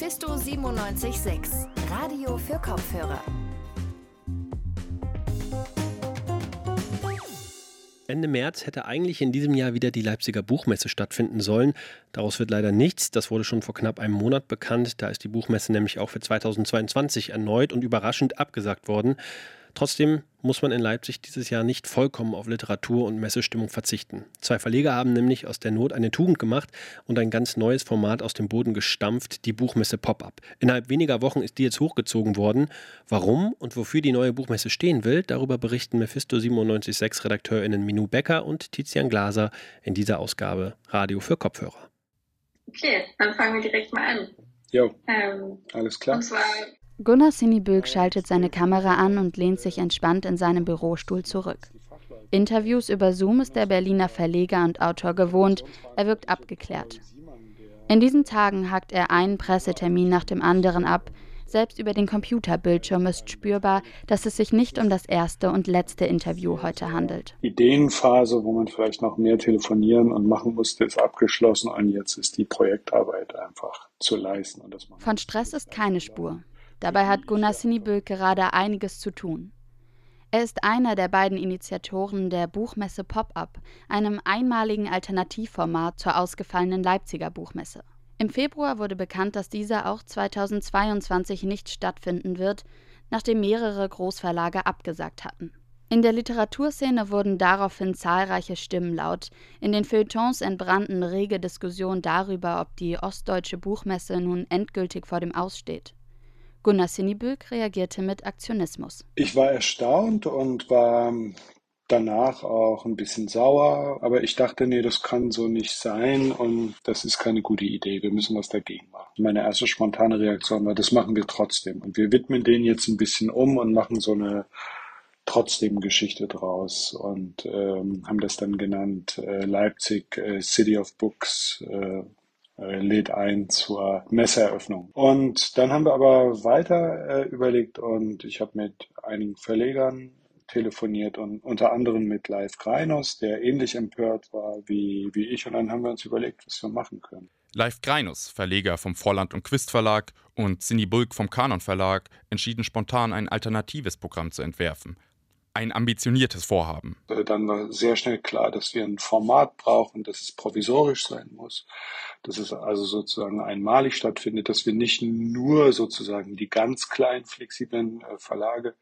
Mephisto 976, Radio für Kopfhörer. Ende März hätte eigentlich in diesem Jahr wieder die Leipziger Buchmesse stattfinden sollen. Daraus wird leider nichts. Das wurde schon vor knapp einem Monat bekannt. Da ist die Buchmesse nämlich auch für 2022 erneut und überraschend abgesagt worden. Trotzdem muss man in Leipzig dieses Jahr nicht vollkommen auf Literatur und Messestimmung verzichten. Zwei Verleger haben nämlich aus der Not eine Tugend gemacht und ein ganz neues Format aus dem Boden gestampft, die Buchmesse Pop-up. Innerhalb weniger Wochen ist die jetzt hochgezogen worden. Warum und wofür die neue Buchmesse stehen will, darüber berichten Mephisto 976 RedakteurInnen Minu Becker und Tizian Glaser in dieser Ausgabe Radio für Kopfhörer. Okay, dann fangen wir direkt mal an. Jo, ähm, alles klar. Und zwar Gunnar Sinibög schaltet seine Kamera an und lehnt sich entspannt in seinem Bürostuhl zurück. Interviews über Zoom ist der Berliner Verleger und Autor gewohnt, er wirkt abgeklärt. In diesen Tagen hakt er einen Pressetermin nach dem anderen ab, selbst über den Computerbildschirm ist spürbar, dass es sich nicht um das erste und letzte Interview heute handelt. Ideenphase, wo man vielleicht noch mehr telefonieren und machen musste, ist abgeschlossen und jetzt ist die Projektarbeit einfach zu leisten. Von Stress ist keine Spur. Dabei hat Gunnar Sinibö gerade einiges zu tun. Er ist einer der beiden Initiatoren der Buchmesse Pop-up, einem einmaligen Alternativformat zur ausgefallenen Leipziger Buchmesse. Im Februar wurde bekannt, dass diese auch 2022 nicht stattfinden wird, nachdem mehrere Großverlage abgesagt hatten. In der Literaturszene wurden daraufhin zahlreiche Stimmen laut. In den Feuilletons entbrannten rege Diskussionen darüber, ob die Ostdeutsche Buchmesse nun endgültig vor dem Aussteht. Gunnar Sinibülk reagierte mit Aktionismus. Ich war erstaunt und war danach auch ein bisschen sauer, aber ich dachte, nee, das kann so nicht sein und das ist keine gute Idee. Wir müssen was dagegen machen. Meine erste spontane Reaktion war, das machen wir trotzdem und wir widmen den jetzt ein bisschen um und machen so eine trotzdem Geschichte draus und ähm, haben das dann genannt äh, Leipzig äh, City of Books äh, äh, lädt ein zur Messeeröffnung. Und dann haben wir aber weiter äh, überlegt und ich habe mit einigen Verlegern telefoniert und unter anderem mit Live Greinos, der ähnlich empört war wie, wie ich. Und dann haben wir uns überlegt, was wir machen können. Live Greinus, Verleger vom Vorland und Quist Verlag und Cindy Bulk vom Kanon Verlag, entschieden spontan ein alternatives Programm zu entwerfen – ein ambitioniertes Vorhaben. Dann war sehr schnell klar, dass wir ein Format brauchen, dass es provisorisch sein muss, dass es also sozusagen einmalig stattfindet, dass wir nicht nur sozusagen die ganz kleinen flexiblen äh, Verlage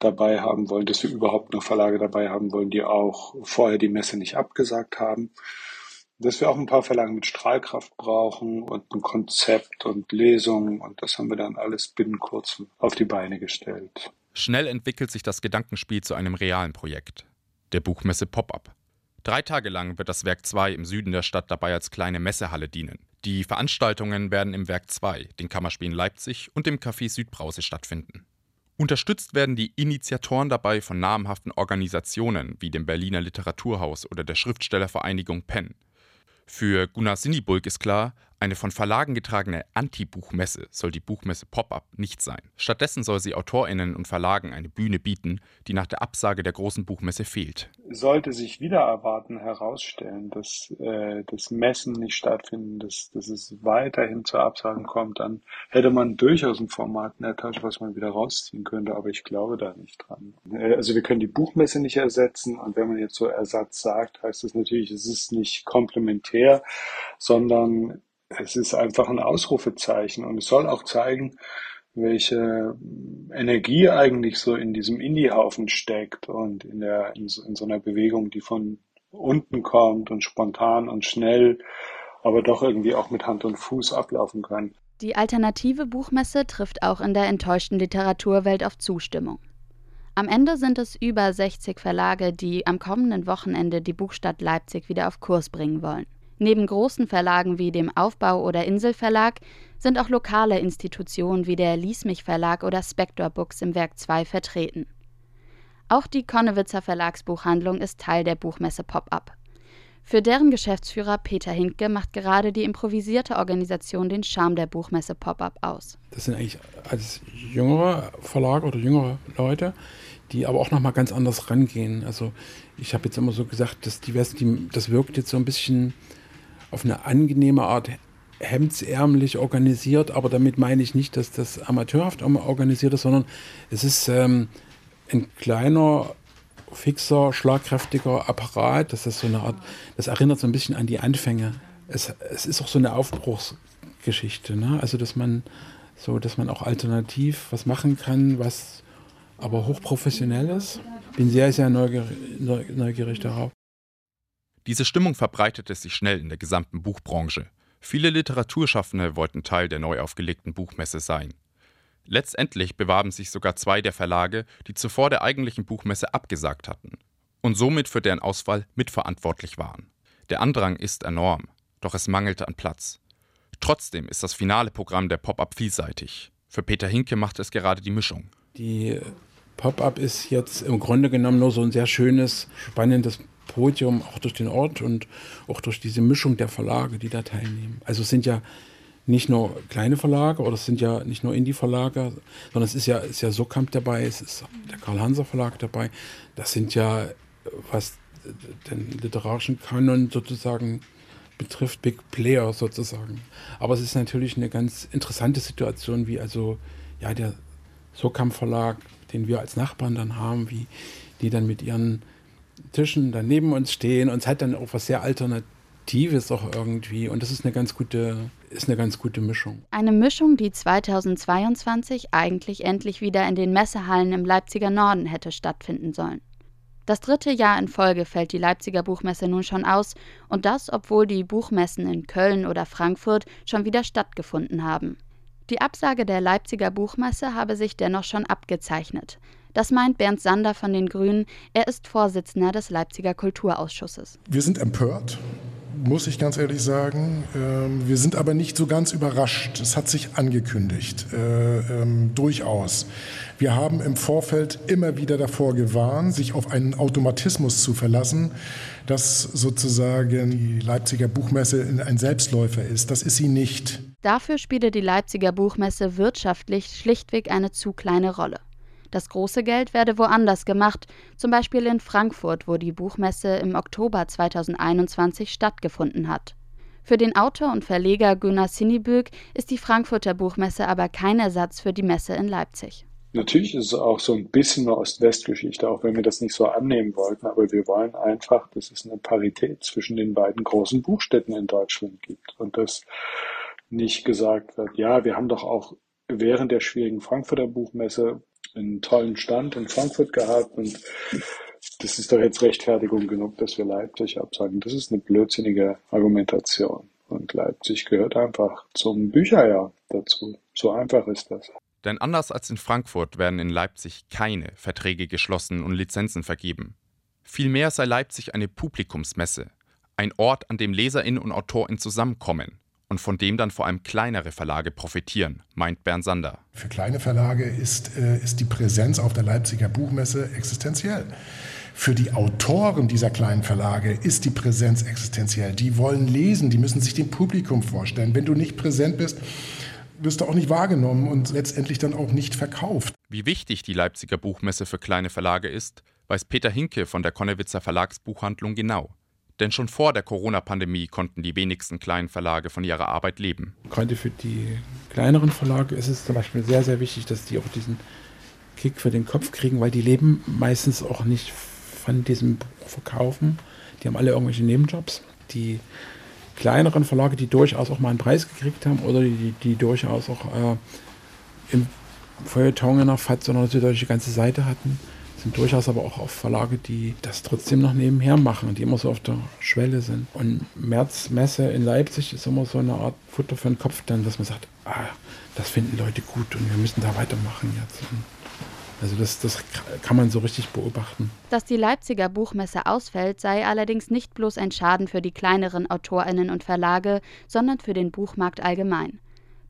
dabei haben wollen, dass wir überhaupt noch Verlage dabei haben wollen, die auch vorher die Messe nicht abgesagt haben, dass wir auch ein paar Verlage mit Strahlkraft brauchen und ein Konzept und Lesungen und das haben wir dann alles binnen kurzem auf die Beine gestellt. Schnell entwickelt sich das Gedankenspiel zu einem realen Projekt, der Buchmesse Pop-up. Drei Tage lang wird das Werk 2 im Süden der Stadt dabei als kleine Messehalle dienen. Die Veranstaltungen werden im Werk 2, den Kammerspielen Leipzig und dem Café Südbrause stattfinden. Unterstützt werden die Initiatoren dabei von namhaften Organisationen wie dem Berliner Literaturhaus oder der Schriftstellervereinigung Penn. Für Gunnar Sinibulk ist klar, eine von Verlagen getragene Anti-Buchmesse soll die Buchmesse Pop-up nicht sein. Stattdessen soll sie AutorInnen und Verlagen eine Bühne bieten, die nach der Absage der großen Buchmesse fehlt. Sollte sich wieder erwarten herausstellen, dass äh, das Messen nicht stattfinden, dass, dass es weiterhin zu Absagen kommt, dann hätte man durchaus ein Format in der Tasche, was man wieder rausziehen könnte, aber ich glaube da nicht dran. Äh, also wir können die Buchmesse nicht ersetzen und wenn man jetzt so Ersatz sagt, heißt das natürlich, es ist nicht komplementär, sondern es ist einfach ein Ausrufezeichen und es soll auch zeigen, welche Energie eigentlich so in diesem Indie-Haufen steckt und in der in in so einer Bewegung, die von unten kommt und spontan und schnell, aber doch irgendwie auch mit Hand und Fuß ablaufen kann. Die alternative Buchmesse trifft auch in der enttäuschten Literaturwelt auf Zustimmung. Am Ende sind es über 60 Verlage, die am kommenden Wochenende die Buchstadt Leipzig wieder auf Kurs bringen wollen. Neben großen Verlagen wie dem Aufbau oder Inselverlag sind auch lokale Institutionen wie der Liesmich Verlag oder Spector Books im Werk 2 vertreten. Auch die Konnewitzer Verlagsbuchhandlung ist Teil der Buchmesse Pop-up. Für deren Geschäftsführer Peter Hinke macht gerade die improvisierte Organisation den Charme der Buchmesse Pop-up aus. Das sind eigentlich alles jüngere Verlage oder jüngere Leute, die aber auch nochmal ganz anders rangehen. Also ich habe jetzt immer so gesagt, dass die, das wirkt jetzt so ein bisschen auf eine angenehme Art hemdsärmlich organisiert, aber damit meine ich nicht, dass das amateurhaft organisiert ist, sondern es ist ähm, ein kleiner, fixer, schlagkräftiger Apparat. Das ist so eine Art, das erinnert so ein bisschen an die Anfänge. Es, es ist auch so eine Aufbruchsgeschichte, ne? Also dass man so, dass man auch alternativ was machen kann, was aber hochprofessionell ist. Bin sehr, sehr neugierig, neugierig darauf. Diese Stimmung verbreitete sich schnell in der gesamten Buchbranche. Viele Literaturschaffende wollten Teil der neu aufgelegten Buchmesse sein. Letztendlich bewarben sich sogar zwei der Verlage, die zuvor der eigentlichen Buchmesse abgesagt hatten und somit für deren Auswahl mitverantwortlich waren. Der Andrang ist enorm, doch es mangelte an Platz. Trotzdem ist das finale Programm der Pop-up vielseitig. Für Peter Hinke macht es gerade die Mischung. Die Pop-up ist jetzt im Grunde genommen nur so ein sehr schönes, spannendes Podium, auch durch den Ort und auch durch diese Mischung der Verlage, die da teilnehmen. Also es sind ja nicht nur kleine Verlage oder es sind ja nicht nur Indie-Verlage, sondern es ist ja, ist ja Sokamp dabei, es ist der Karl-Hanser Verlag dabei. Das sind ja, was den literarischen Kanon sozusagen betrifft, Big Player sozusagen. Aber es ist natürlich eine ganz interessante Situation, wie also ja der Sokamp Verlag, den wir als Nachbarn dann haben, wie die dann mit ihren Tischen dann neben uns stehen und es hat dann auch was sehr Alternatives auch irgendwie und das ist eine ganz gute, ist eine ganz gute Mischung. Eine Mischung, die 2022 eigentlich endlich wieder in den Messehallen im Leipziger Norden hätte stattfinden sollen. Das dritte Jahr in Folge fällt die Leipziger Buchmesse nun schon aus und das, obwohl die Buchmessen in Köln oder Frankfurt schon wieder stattgefunden haben. Die Absage der Leipziger Buchmesse habe sich dennoch schon abgezeichnet. Das meint Bernd Sander von den Grünen. Er ist Vorsitzender des Leipziger Kulturausschusses. Wir sind empört, muss ich ganz ehrlich sagen. Ähm, wir sind aber nicht so ganz überrascht. Es hat sich angekündigt, äh, ähm, durchaus. Wir haben im Vorfeld immer wieder davor gewarnt, sich auf einen Automatismus zu verlassen, dass sozusagen die Leipziger Buchmesse ein Selbstläufer ist. Das ist sie nicht. Dafür spiele die Leipziger Buchmesse wirtschaftlich schlichtweg eine zu kleine Rolle. Das große Geld werde woanders gemacht, zum Beispiel in Frankfurt, wo die Buchmesse im Oktober 2021 stattgefunden hat. Für den Autor und Verleger Gunnar Sinibög ist die Frankfurter Buchmesse aber kein Ersatz für die Messe in Leipzig. Natürlich ist es auch so ein bisschen eine Ost-West-Geschichte, auch wenn wir das nicht so annehmen wollten, aber wir wollen einfach, dass es eine Parität zwischen den beiden großen Buchstädten in Deutschland gibt und dass nicht gesagt wird, ja, wir haben doch auch während der schwierigen Frankfurter Buchmesse einen tollen Stand in Frankfurt gehabt und das ist doch jetzt Rechtfertigung genug, dass wir Leipzig absagen. Das ist eine blödsinnige Argumentation. Und Leipzig gehört einfach zum Bücherjahr dazu. So einfach ist das. Denn anders als in Frankfurt werden in Leipzig keine Verträge geschlossen und Lizenzen vergeben. Vielmehr sei Leipzig eine Publikumsmesse, ein Ort, an dem Leserinnen und Autorinnen zusammenkommen, und von dem dann vor allem kleinere Verlage profitieren, meint Bernd Sander. Für kleine Verlage ist, äh, ist die Präsenz auf der Leipziger Buchmesse existenziell. Für die Autoren dieser kleinen Verlage ist die Präsenz existenziell. Die wollen lesen, die müssen sich dem Publikum vorstellen. Wenn du nicht präsent bist, wirst du auch nicht wahrgenommen und letztendlich dann auch nicht verkauft. Wie wichtig die Leipziger Buchmesse für kleine Verlage ist, weiß Peter Hinke von der Konnewitzer Verlagsbuchhandlung genau. Denn schon vor der Corona-Pandemie konnten die wenigsten kleinen Verlage von ihrer Arbeit leben. Gerade für die kleineren Verlage ist es zum Beispiel sehr, sehr wichtig, dass die auch diesen Kick für den Kopf kriegen, weil die leben meistens auch nicht von diesem Verkaufen. Die haben alle irgendwelche Nebenjobs. Die kleineren Verlage, die durchaus auch mal einen Preis gekriegt haben oder die, die durchaus auch äh, im Feuilleton in der FAZ eine deutsche ganze Seite hatten, sind durchaus aber auch auf Verlage, die das trotzdem noch nebenher machen, die immer so auf der Schwelle sind. Und Märzmesse in Leipzig ist immer so eine Art Futter für den Kopf dann, dass man sagt, ah, das finden Leute gut und wir müssen da weitermachen jetzt. Also das, das kann man so richtig beobachten. Dass die Leipziger Buchmesse ausfällt, sei allerdings nicht bloß ein Schaden für die kleineren Autorinnen und Verlage, sondern für den Buchmarkt allgemein.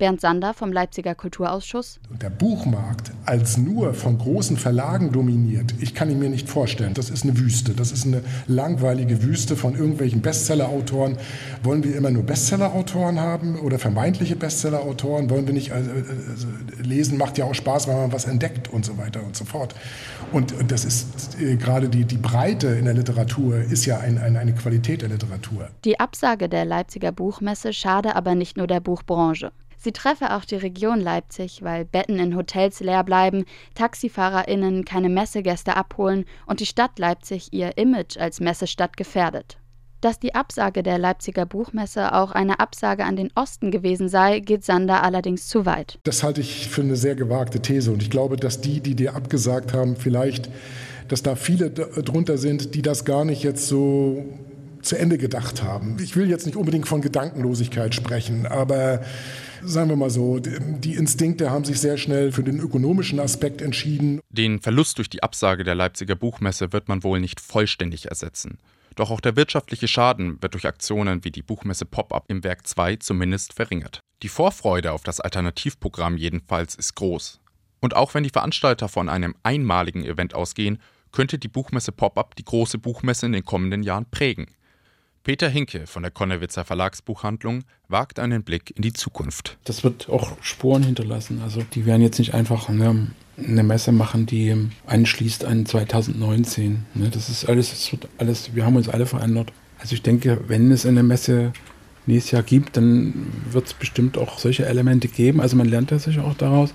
Bernd Sander vom Leipziger Kulturausschuss. Der Buchmarkt als nur von großen Verlagen dominiert, ich kann ihn mir nicht vorstellen. Das ist eine Wüste. Das ist eine langweilige Wüste von irgendwelchen Bestsellerautoren. Wollen wir immer nur Bestsellerautoren haben oder vermeintliche Bestsellerautoren? Wollen wir nicht, also, also, lesen macht ja auch Spaß, weil man was entdeckt und so weiter und so fort. Und das ist äh, gerade die, die Breite in der Literatur ist ja ein, ein, eine Qualität der Literatur. Die Absage der Leipziger Buchmesse schade aber nicht nur der Buchbranche. Sie treffe auch die Region Leipzig, weil Betten in Hotels leer bleiben, TaxifahrerInnen keine Messegäste abholen und die Stadt Leipzig ihr Image als Messestadt gefährdet. Dass die Absage der Leipziger Buchmesse auch eine Absage an den Osten gewesen sei, geht Sander allerdings zu weit. Das halte ich für eine sehr gewagte These und ich glaube, dass die, die dir abgesagt haben, vielleicht, dass da viele drunter sind, die das gar nicht jetzt so zu Ende gedacht haben. Ich will jetzt nicht unbedingt von Gedankenlosigkeit sprechen, aber sagen wir mal so, die Instinkte haben sich sehr schnell für den ökonomischen Aspekt entschieden. Den Verlust durch die Absage der Leipziger Buchmesse wird man wohl nicht vollständig ersetzen. Doch auch der wirtschaftliche Schaden wird durch Aktionen wie die Buchmesse Pop-up im Werk 2 zumindest verringert. Die Vorfreude auf das Alternativprogramm jedenfalls ist groß. Und auch wenn die Veranstalter von einem einmaligen Event ausgehen, könnte die Buchmesse Pop-up die große Buchmesse in den kommenden Jahren prägen. Peter Hinke von der Konnewitzer Verlagsbuchhandlung wagt einen Blick in die Zukunft. Das wird auch Spuren hinterlassen. Also die werden jetzt nicht einfach ne, eine Messe machen, die anschließt an 2019. Ne, das ist alles, das wird alles, wir haben uns alle verändert. Also ich denke, wenn es eine Messe nächstes Jahr gibt, dann wird es bestimmt auch solche Elemente geben. Also man lernt ja sicher auch daraus.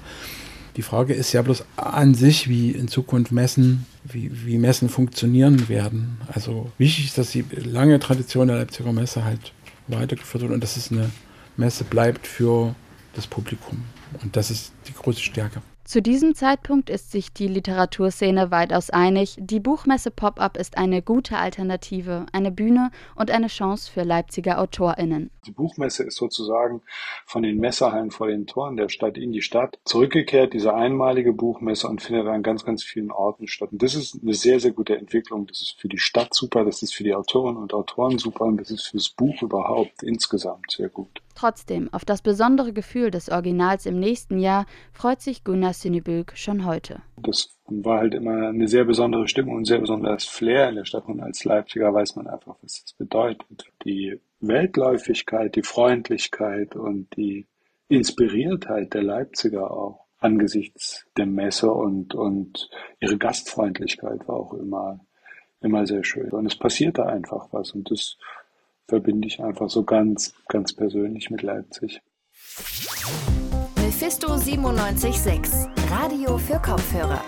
Die Frage ist ja bloß an sich, wie in Zukunft Messen, wie, wie Messen funktionieren werden. Also wichtig ist, dass die lange Tradition der Leipziger Messe halt weitergeführt wird und dass es eine Messe bleibt für das Publikum. Und das ist die große Stärke. Zu diesem Zeitpunkt ist sich die Literaturszene weitaus einig, die Buchmesse Pop-up ist eine gute Alternative, eine Bühne und eine Chance für Leipziger AutorInnen. Die Buchmesse ist sozusagen von den Messehallen vor den Toren der Stadt in die Stadt zurückgekehrt, diese einmalige Buchmesse und findet an ganz, ganz vielen Orten statt. Und das ist eine sehr, sehr gute Entwicklung. Das ist für die Stadt super, das ist für die Autorinnen und Autoren super und das ist fürs Buch überhaupt insgesamt sehr gut. Trotzdem, auf das besondere Gefühl des Originals im nächsten Jahr freut sich Gunnar Sineböck schon heute. Das war halt immer eine sehr besondere Stimmung und ein sehr besonderes Flair in der Stadt. Und als Leipziger weiß man einfach, was das bedeutet. Die Weltläufigkeit, die Freundlichkeit und die Inspiriertheit der Leipziger auch angesichts der Messe und, und ihre Gastfreundlichkeit war auch immer, immer sehr schön. Und es passierte einfach was und das verbinde ich einfach so ganz, ganz persönlich mit Leipzig. Mephisto 976, Radio für Kopfhörer.